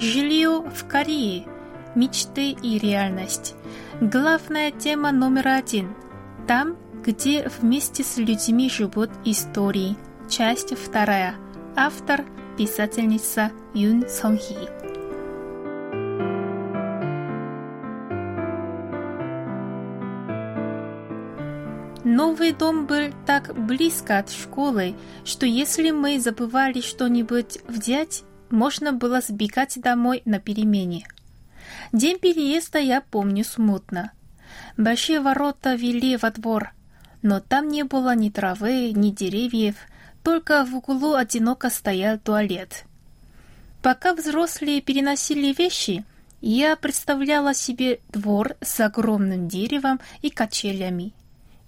Жилье в Корее. Мечты и реальность. Главная тема номер один. Там, где вместе с людьми живут истории. Часть вторая. Автор – писательница Юн Сонхи. Новый дом был так близко от школы, что если мы забывали что-нибудь взять, можно было сбегать домой на перемене. День переезда я помню смутно. Большие ворота вели во двор, но там не было ни травы, ни деревьев, только в углу одиноко стоял туалет. Пока взрослые переносили вещи, я представляла себе двор с огромным деревом и качелями.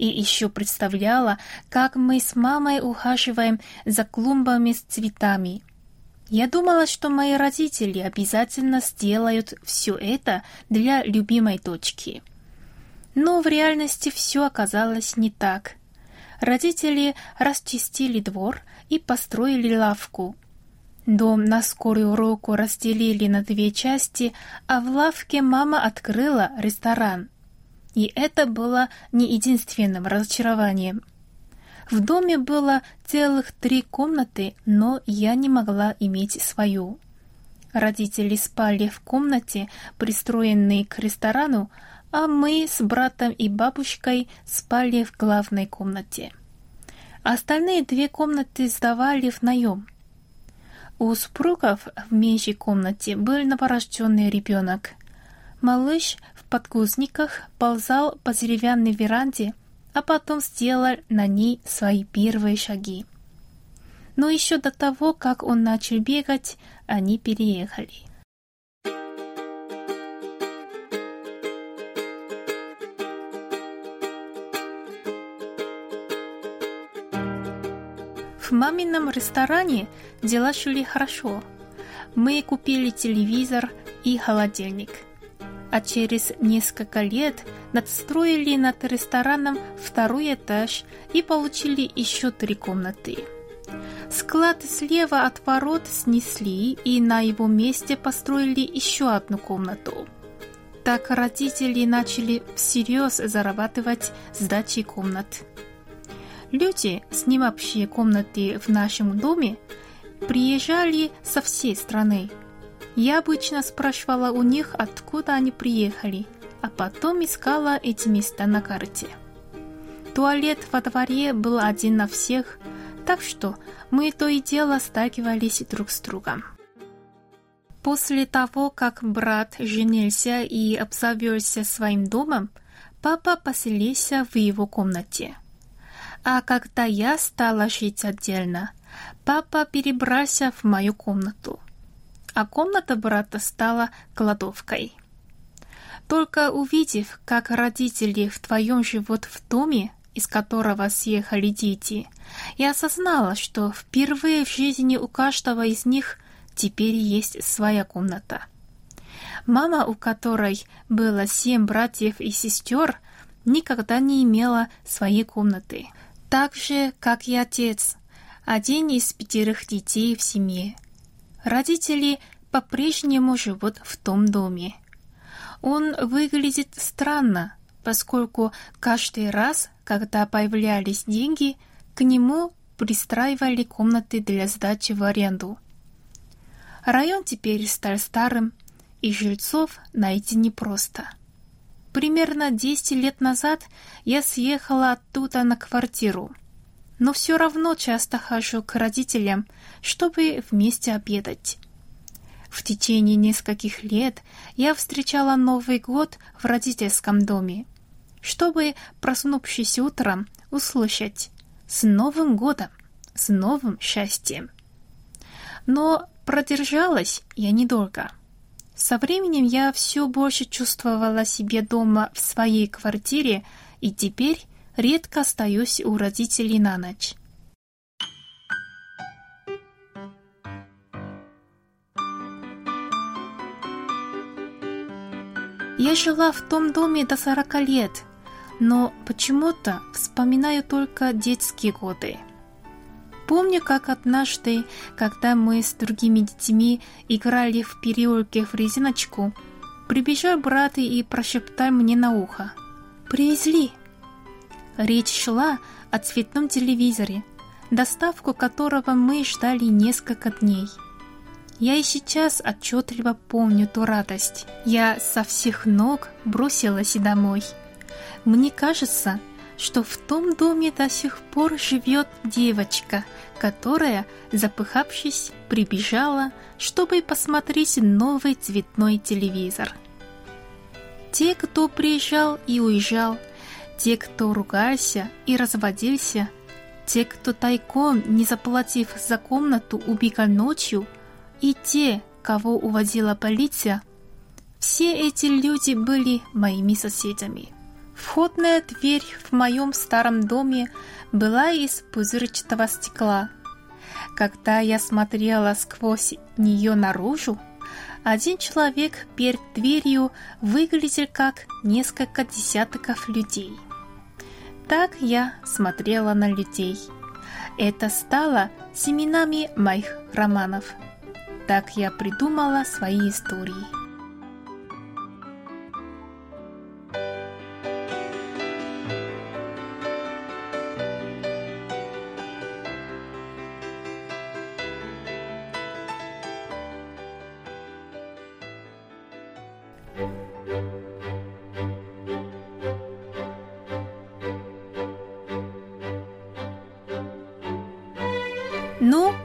И еще представляла, как мы с мамой ухаживаем за клумбами с цветами – я думала, что мои родители обязательно сделают все это для любимой дочки. Но в реальности все оказалось не так. Родители расчистили двор и построили лавку. Дом на скорую руку разделили на две части, а в лавке мама открыла ресторан. И это было не единственным разочарованием. В доме было целых три комнаты, но я не могла иметь свою. Родители спали в комнате, пристроенной к ресторану, а мы с братом и бабушкой спали в главной комнате. Остальные две комнаты сдавали в наем. У супругов в меньшей комнате был новорожденный ребенок. Малыш в подгузниках ползал по деревянной веранде, а потом сделал на ней свои первые шаги. Но еще до того, как он начал бегать, они переехали. В мамином ресторане дела шли хорошо. Мы купили телевизор и холодильник – а через несколько лет надстроили над рестораном второй этаж и получили еще три комнаты. Склад слева от ворот снесли и на его месте построили еще одну комнату. Так родители начали всерьез зарабатывать сдачей комнат. Люди, снимавшие комнаты в нашем доме, приезжали со всей страны – я обычно спрашивала у них, откуда они приехали, а потом искала эти места на карте. Туалет во дворе был один на всех, так что мы то и дело сталкивались друг с другом. После того, как брат женился и обзавелся своим домом, папа поселился в его комнате. А когда я стала жить отдельно, папа перебрался в мою комнату а комната брата стала кладовкой. Только увидев, как родители вдвоем живут в доме, из которого съехали дети, я осознала, что впервые в жизни у каждого из них теперь есть своя комната. Мама, у которой было семь братьев и сестер, никогда не имела своей комнаты. Так же, как и отец, один из пятерых детей в семье – Родители по-прежнему живут в том доме. Он выглядит странно, поскольку каждый раз, когда появлялись деньги, к нему пристраивали комнаты для сдачи в аренду. Район теперь стал старым, и жильцов найти непросто. Примерно 10 лет назад я съехала оттуда на квартиру но все равно часто хожу к родителям, чтобы вместе обедать. В течение нескольких лет я встречала Новый год в родительском доме, чтобы, проснувшись утром, услышать «С Новым годом! С новым счастьем!». Но продержалась я недолго. Со временем я все больше чувствовала себя дома в своей квартире и теперь редко остаюсь у родителей на ночь. Я жила в том доме до 40 лет, но почему-то вспоминаю только детские годы. Помню, как однажды, когда мы с другими детьми играли в переулке в резиночку, прибежал брат и прошептал мне на ухо. «Привезли!» Речь шла о цветном телевизоре, доставку которого мы ждали несколько дней – я и сейчас отчетливо помню ту радость. Я со всех ног бросилась домой. Мне кажется, что в том доме до сих пор живет девочка, которая, запыхавшись, прибежала, чтобы посмотреть новый цветной телевизор. Те, кто приезжал и уезжал, те, кто ругался и разводился, те, кто тайком, не заплатив за комнату, убегал ночью – и те, кого увозила полиция, все эти люди были моими соседями. Входная дверь в моем старом доме была из пузырчатого стекла. Когда я смотрела сквозь нее наружу, один человек перед дверью выглядел как несколько десятков людей. Так я смотрела на людей. Это стало семенами моих романов – так я придумала свои истории.